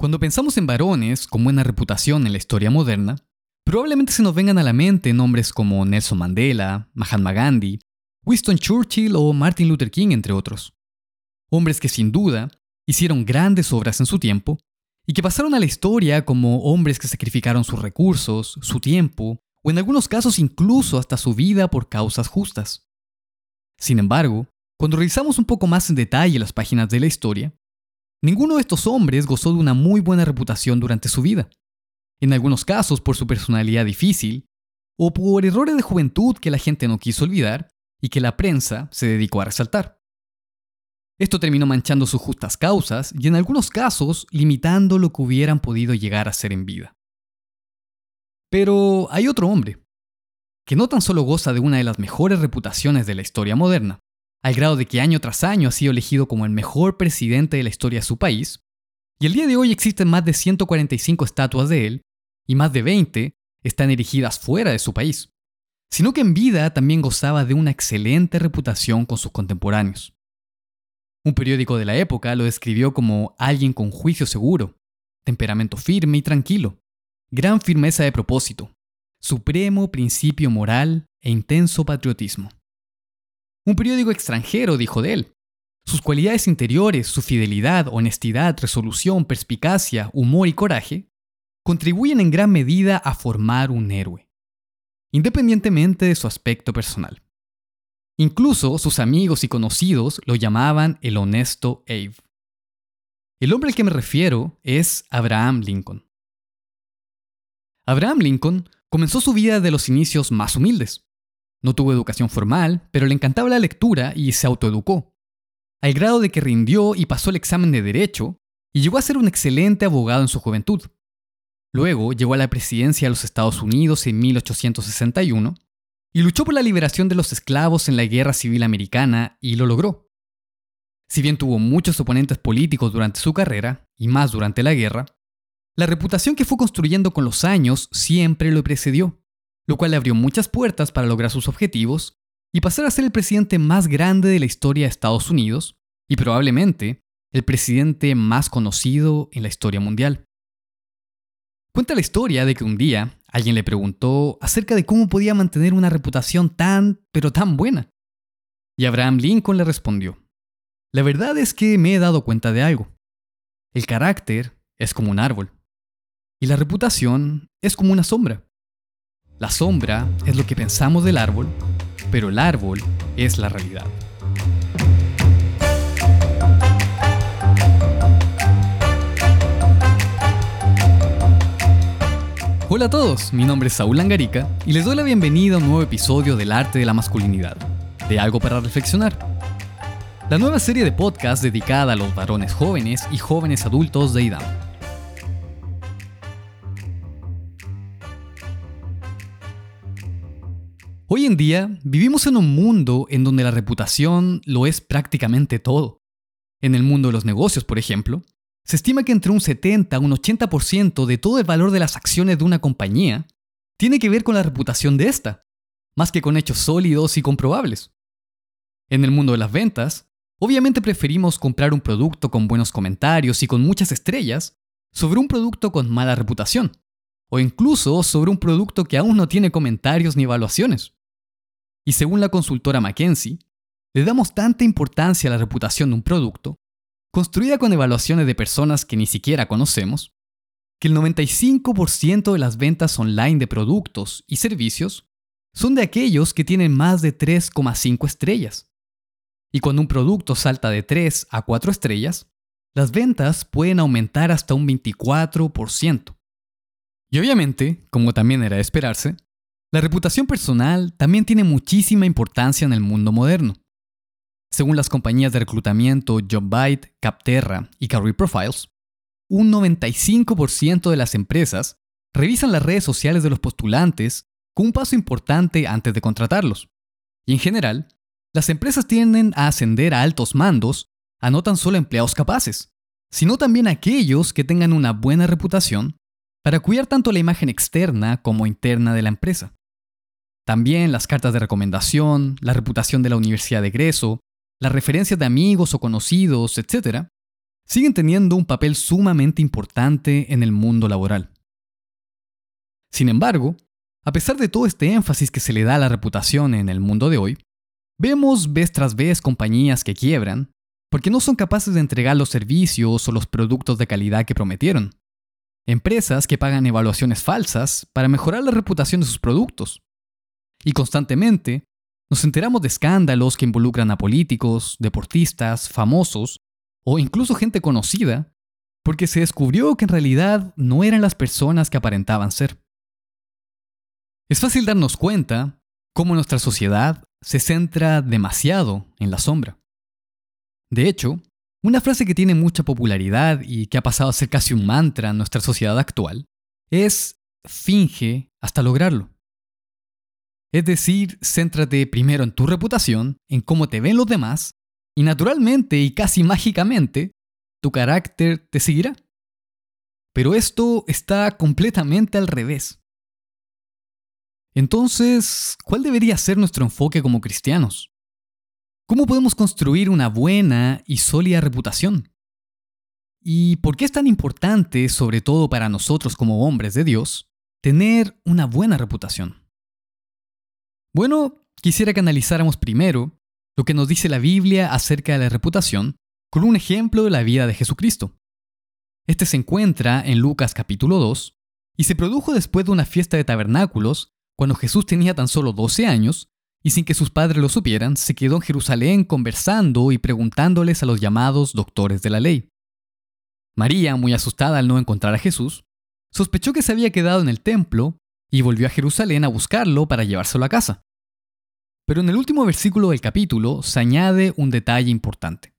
Cuando pensamos en varones con buena reputación en la historia moderna, probablemente se nos vengan a la mente nombres como Nelson Mandela, Mahatma Gandhi, Winston Churchill o Martin Luther King, entre otros. Hombres que sin duda hicieron grandes obras en su tiempo y que pasaron a la historia como hombres que sacrificaron sus recursos, su tiempo, o en algunos casos incluso hasta su vida por causas justas. Sin embargo, cuando revisamos un poco más en detalle las páginas de la historia, Ninguno de estos hombres gozó de una muy buena reputación durante su vida, en algunos casos por su personalidad difícil, o por errores de juventud que la gente no quiso olvidar y que la prensa se dedicó a resaltar. Esto terminó manchando sus justas causas y en algunos casos limitando lo que hubieran podido llegar a ser en vida. Pero hay otro hombre, que no tan solo goza de una de las mejores reputaciones de la historia moderna, al grado de que año tras año ha sido elegido como el mejor presidente de la historia de su país, y el día de hoy existen más de 145 estatuas de él, y más de 20 están erigidas fuera de su país, sino que en vida también gozaba de una excelente reputación con sus contemporáneos. Un periódico de la época lo describió como alguien con juicio seguro, temperamento firme y tranquilo, gran firmeza de propósito, supremo principio moral e intenso patriotismo. Un periódico extranjero dijo de él. Sus cualidades interiores, su fidelidad, honestidad, resolución, perspicacia, humor y coraje contribuyen en gran medida a formar un héroe, independientemente de su aspecto personal. Incluso sus amigos y conocidos lo llamaban el honesto Abe. El hombre al que me refiero es Abraham Lincoln. Abraham Lincoln comenzó su vida de los inicios más humildes. No tuvo educación formal, pero le encantaba la lectura y se autoeducó, al grado de que rindió y pasó el examen de Derecho y llegó a ser un excelente abogado en su juventud. Luego llegó a la presidencia de los Estados Unidos en 1861 y luchó por la liberación de los esclavos en la Guerra Civil Americana y lo logró. Si bien tuvo muchos oponentes políticos durante su carrera, y más durante la guerra, la reputación que fue construyendo con los años siempre lo precedió lo cual le abrió muchas puertas para lograr sus objetivos y pasar a ser el presidente más grande de la historia de Estados Unidos y probablemente el presidente más conocido en la historia mundial. Cuenta la historia de que un día alguien le preguntó acerca de cómo podía mantener una reputación tan, pero tan buena. Y Abraham Lincoln le respondió, la verdad es que me he dado cuenta de algo. El carácter es como un árbol y la reputación es como una sombra. La sombra es lo que pensamos del árbol, pero el árbol es la realidad. Hola a todos, mi nombre es Saúl Angarica y les doy la bienvenida a un nuevo episodio del arte de la masculinidad, de algo para reflexionar. La nueva serie de podcast dedicada a los varones jóvenes y jóvenes adultos de IDAM. Hoy en día vivimos en un mundo en donde la reputación lo es prácticamente todo. En el mundo de los negocios, por ejemplo, se estima que entre un 70 a un 80% de todo el valor de las acciones de una compañía tiene que ver con la reputación de esta, más que con hechos sólidos y comprobables. En el mundo de las ventas, obviamente preferimos comprar un producto con buenos comentarios y con muchas estrellas sobre un producto con mala reputación, o incluso sobre un producto que aún no tiene comentarios ni evaluaciones. Y según la consultora McKinsey, le damos tanta importancia a la reputación de un producto, construida con evaluaciones de personas que ni siquiera conocemos, que el 95% de las ventas online de productos y servicios son de aquellos que tienen más de 3,5 estrellas. Y cuando un producto salta de 3 a 4 estrellas, las ventas pueden aumentar hasta un 24%. Y obviamente, como también era de esperarse, la reputación personal también tiene muchísima importancia en el mundo moderno. Según las compañías de reclutamiento JobBite, Capterra y Career Profiles, un 95% de las empresas revisan las redes sociales de los postulantes con un paso importante antes de contratarlos. Y en general, las empresas tienden a ascender a altos mandos a no tan solo empleados capaces, sino también a aquellos que tengan una buena reputación para cuidar tanto la imagen externa como interna de la empresa. También las cartas de recomendación, la reputación de la universidad de egreso, las referencias de amigos o conocidos, etc., siguen teniendo un papel sumamente importante en el mundo laboral. Sin embargo, a pesar de todo este énfasis que se le da a la reputación en el mundo de hoy, vemos vez tras vez compañías que quiebran porque no son capaces de entregar los servicios o los productos de calidad que prometieron. Empresas que pagan evaluaciones falsas para mejorar la reputación de sus productos. Y constantemente nos enteramos de escándalos que involucran a políticos, deportistas, famosos o incluso gente conocida, porque se descubrió que en realidad no eran las personas que aparentaban ser. Es fácil darnos cuenta cómo nuestra sociedad se centra demasiado en la sombra. De hecho, una frase que tiene mucha popularidad y que ha pasado a ser casi un mantra en nuestra sociedad actual es finge hasta lograrlo. Es decir, céntrate primero en tu reputación, en cómo te ven los demás, y naturalmente y casi mágicamente, tu carácter te seguirá. Pero esto está completamente al revés. Entonces, ¿cuál debería ser nuestro enfoque como cristianos? ¿Cómo podemos construir una buena y sólida reputación? ¿Y por qué es tan importante, sobre todo para nosotros como hombres de Dios, tener una buena reputación? Bueno, quisiera que analizáramos primero lo que nos dice la Biblia acerca de la reputación con un ejemplo de la vida de Jesucristo. Este se encuentra en Lucas capítulo 2 y se produjo después de una fiesta de tabernáculos cuando Jesús tenía tan solo 12 años y sin que sus padres lo supieran, se quedó en Jerusalén conversando y preguntándoles a los llamados doctores de la ley. María, muy asustada al no encontrar a Jesús, sospechó que se había quedado en el templo y volvió a Jerusalén a buscarlo para llevárselo a casa. Pero en el último versículo del capítulo se añade un detalle importante.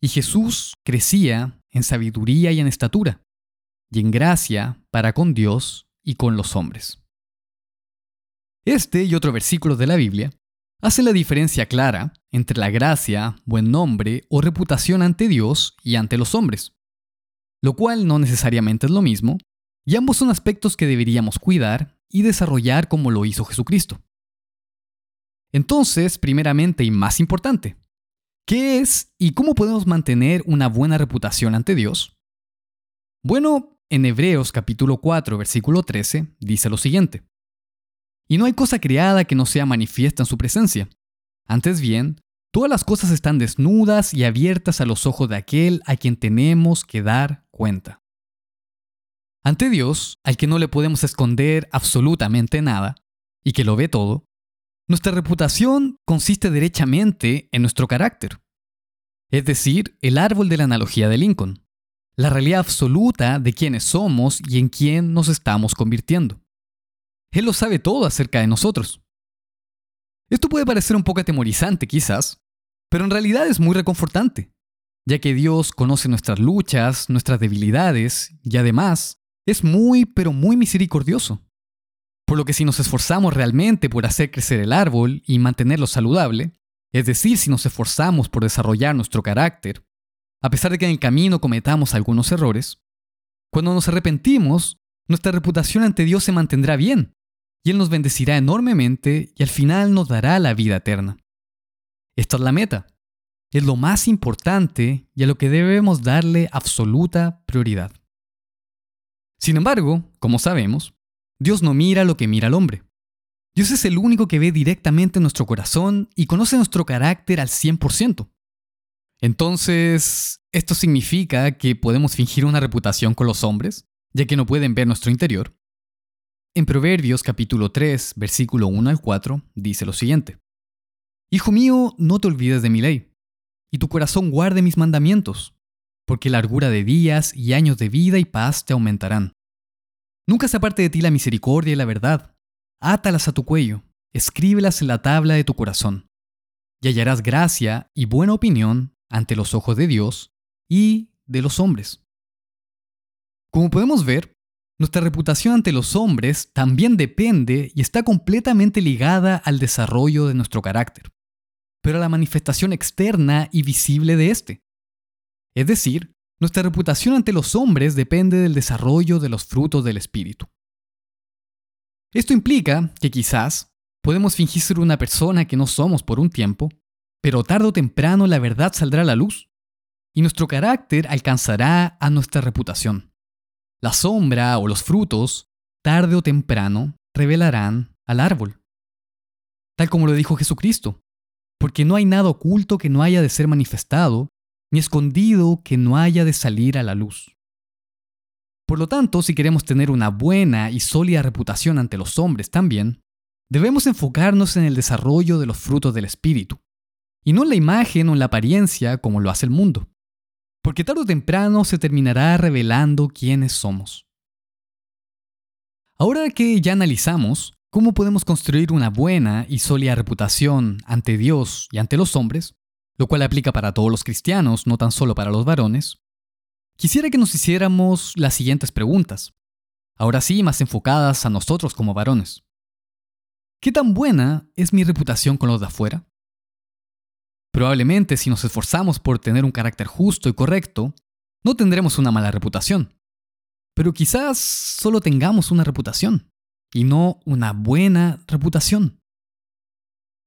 Y Jesús crecía en sabiduría y en estatura, y en gracia para con Dios y con los hombres. Este y otro versículo de la Biblia hacen la diferencia clara entre la gracia, buen nombre o reputación ante Dios y ante los hombres, lo cual no necesariamente es lo mismo, y ambos son aspectos que deberíamos cuidar y desarrollar como lo hizo Jesucristo. Entonces, primeramente y más importante, ¿qué es y cómo podemos mantener una buena reputación ante Dios? Bueno, en Hebreos capítulo 4, versículo 13, dice lo siguiente. Y no hay cosa creada que no sea manifiesta en su presencia. Antes bien, todas las cosas están desnudas y abiertas a los ojos de aquel a quien tenemos que dar cuenta. Ante Dios, al que no le podemos esconder absolutamente nada, y que lo ve todo, nuestra reputación consiste derechamente en nuestro carácter. Es decir, el árbol de la analogía de Lincoln, la realidad absoluta de quiénes somos y en quién nos estamos convirtiendo. Él lo sabe todo acerca de nosotros. Esto puede parecer un poco atemorizante quizás, pero en realidad es muy reconfortante, ya que Dios conoce nuestras luchas, nuestras debilidades y además es muy, pero muy misericordioso. Por lo que si nos esforzamos realmente por hacer crecer el árbol y mantenerlo saludable, es decir, si nos esforzamos por desarrollar nuestro carácter, a pesar de que en el camino cometamos algunos errores, cuando nos arrepentimos, nuestra reputación ante Dios se mantendrá bien y Él nos bendecirá enormemente y al final nos dará la vida eterna. Esta es la meta. Es lo más importante y a lo que debemos darle absoluta prioridad. Sin embargo, como sabemos, Dios no mira lo que mira el hombre. Dios es el único que ve directamente nuestro corazón y conoce nuestro carácter al 100%. Entonces, ¿esto significa que podemos fingir una reputación con los hombres, ya que no pueden ver nuestro interior? En Proverbios capítulo 3, versículo 1 al 4, dice lo siguiente. Hijo mío, no te olvides de mi ley, y tu corazón guarde mis mandamientos, porque largura de días y años de vida y paz te aumentarán. Nunca se aparte de ti la misericordia y la verdad. Átalas a tu cuello, escríbelas en la tabla de tu corazón, y hallarás gracia y buena opinión ante los ojos de Dios y de los hombres. Como podemos ver, nuestra reputación ante los hombres también depende y está completamente ligada al desarrollo de nuestro carácter, pero a la manifestación externa y visible de éste. Es decir, nuestra reputación ante los hombres depende del desarrollo de los frutos del Espíritu. Esto implica que quizás podemos fingir ser una persona que no somos por un tiempo, pero tarde o temprano la verdad saldrá a la luz, y nuestro carácter alcanzará a nuestra reputación. La sombra o los frutos, tarde o temprano, revelarán al árbol. Tal como lo dijo Jesucristo, porque no hay nada oculto que no haya de ser manifestado, ni escondido que no haya de salir a la luz. Por lo tanto, si queremos tener una buena y sólida reputación ante los hombres también, debemos enfocarnos en el desarrollo de los frutos del Espíritu, y no en la imagen o en la apariencia como lo hace el mundo, porque tarde o temprano se terminará revelando quiénes somos. Ahora que ya analizamos cómo podemos construir una buena y sólida reputación ante Dios y ante los hombres, lo cual aplica para todos los cristianos, no tan solo para los varones, Quisiera que nos hiciéramos las siguientes preguntas, ahora sí más enfocadas a nosotros como varones. ¿Qué tan buena es mi reputación con los de afuera? Probablemente si nos esforzamos por tener un carácter justo y correcto, no tendremos una mala reputación. Pero quizás solo tengamos una reputación y no una buena reputación.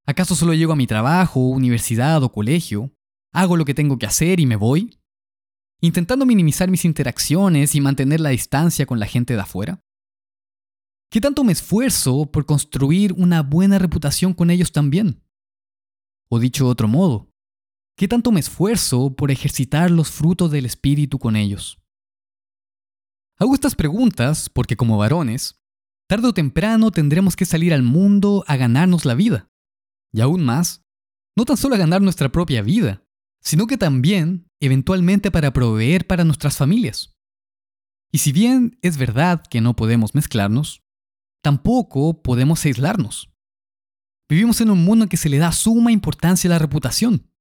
¿Acaso solo llego a mi trabajo, universidad o colegio, hago lo que tengo que hacer y me voy? intentando minimizar mis interacciones y mantener la distancia con la gente de afuera? ¿Qué tanto me esfuerzo por construir una buena reputación con ellos también? O dicho de otro modo, ¿qué tanto me esfuerzo por ejercitar los frutos del Espíritu con ellos? Hago estas preguntas porque como varones, tarde o temprano tendremos que salir al mundo a ganarnos la vida. Y aún más, no tan solo a ganar nuestra propia vida, sino que también, eventualmente, para proveer para nuestras familias. Y si bien es verdad que no podemos mezclarnos, tampoco podemos aislarnos. Vivimos en un mundo en que se le da suma importancia a la reputación,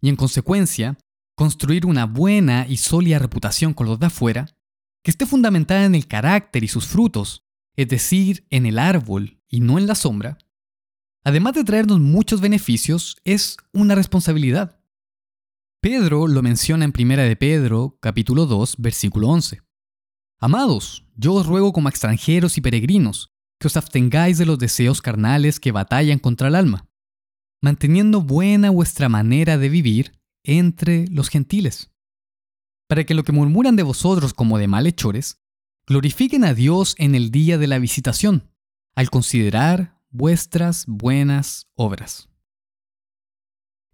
y en consecuencia, construir una buena y sólida reputación con los de afuera, que esté fundamentada en el carácter y sus frutos, es decir, en el árbol y no en la sombra, además de traernos muchos beneficios, es una responsabilidad. Pedro lo menciona en 1 de Pedro, capítulo 2, versículo 11. Amados, yo os ruego como extranjeros y peregrinos, que os abstengáis de los deseos carnales que batallan contra el alma, manteniendo buena vuestra manera de vivir entre los gentiles, para que lo que murmuran de vosotros como de malhechores, glorifiquen a Dios en el día de la visitación, al considerar vuestras buenas obras.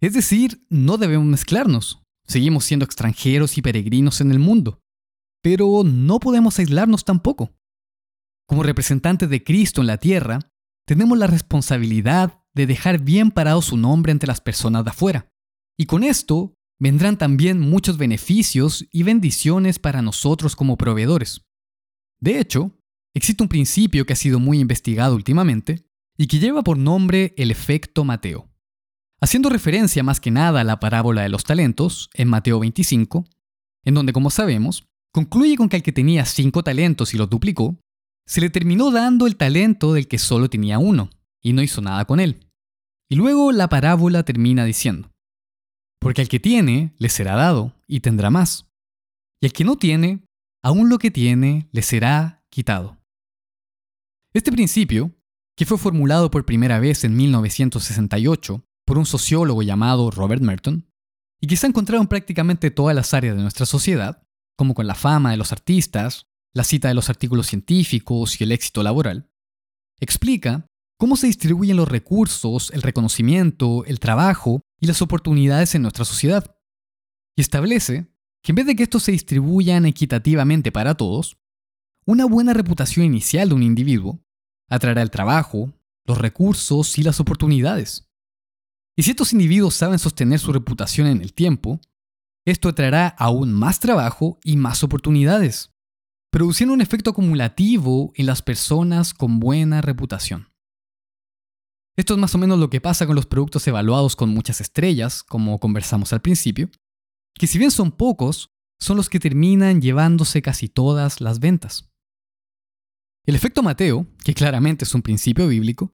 Es decir, no debemos mezclarnos. Seguimos siendo extranjeros y peregrinos en el mundo. Pero no podemos aislarnos tampoco. Como representantes de Cristo en la tierra, tenemos la responsabilidad de dejar bien parado su nombre ante las personas de afuera. Y con esto vendrán también muchos beneficios y bendiciones para nosotros como proveedores. De hecho, existe un principio que ha sido muy investigado últimamente y que lleva por nombre el efecto Mateo haciendo referencia más que nada a la parábola de los talentos en Mateo 25, en donde, como sabemos, concluye con que al que tenía cinco talentos y los duplicó, se le terminó dando el talento del que solo tenía uno, y no hizo nada con él. Y luego la parábola termina diciendo, porque al que tiene le será dado y tendrá más, y al que no tiene, aún lo que tiene le será quitado. Este principio, que fue formulado por primera vez en 1968 por un sociólogo llamado Robert Merton, y que se ha encontrado en prácticamente todas las áreas de nuestra sociedad, como con la fama de los artistas, la cita de los artículos científicos y el éxito laboral, explica cómo se distribuyen los recursos, el reconocimiento, el trabajo y las oportunidades en nuestra sociedad. Y establece que en vez de que estos se distribuyan equitativamente para todos, una buena reputación inicial de un individuo atraerá el trabajo, los recursos y las oportunidades. Y si estos individuos saben sostener su reputación en el tiempo, esto atraerá aún más trabajo y más oportunidades, produciendo un efecto acumulativo en las personas con buena reputación. Esto es más o menos lo que pasa con los productos evaluados con muchas estrellas, como conversamos al principio, que si bien son pocos, son los que terminan llevándose casi todas las ventas. El efecto Mateo, que claramente es un principio bíblico,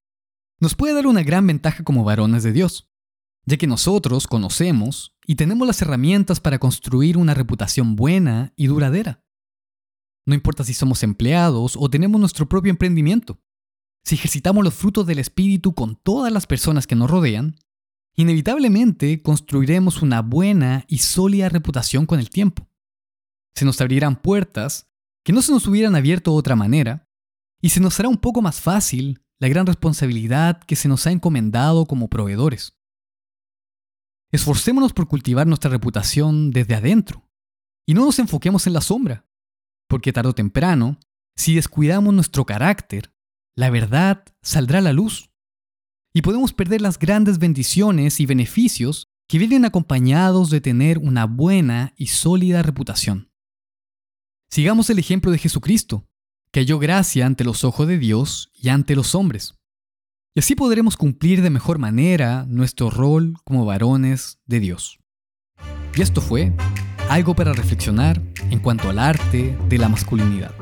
nos puede dar una gran ventaja como varones de Dios ya que nosotros conocemos y tenemos las herramientas para construir una reputación buena y duradera. No importa si somos empleados o tenemos nuestro propio emprendimiento. Si ejercitamos los frutos del Espíritu con todas las personas que nos rodean, inevitablemente construiremos una buena y sólida reputación con el tiempo. Se nos abrirán puertas que no se nos hubieran abierto de otra manera, y se nos hará un poco más fácil la gran responsabilidad que se nos ha encomendado como proveedores. Esforcémonos por cultivar nuestra reputación desde adentro, y no nos enfoquemos en la sombra, porque tarde o temprano, si descuidamos nuestro carácter, la verdad saldrá a la luz, y podemos perder las grandes bendiciones y beneficios que vienen acompañados de tener una buena y sólida reputación. Sigamos el ejemplo de Jesucristo, que halló gracia ante los ojos de Dios y ante los hombres. Y así podremos cumplir de mejor manera nuestro rol como varones de Dios. Y esto fue algo para reflexionar en cuanto al arte de la masculinidad.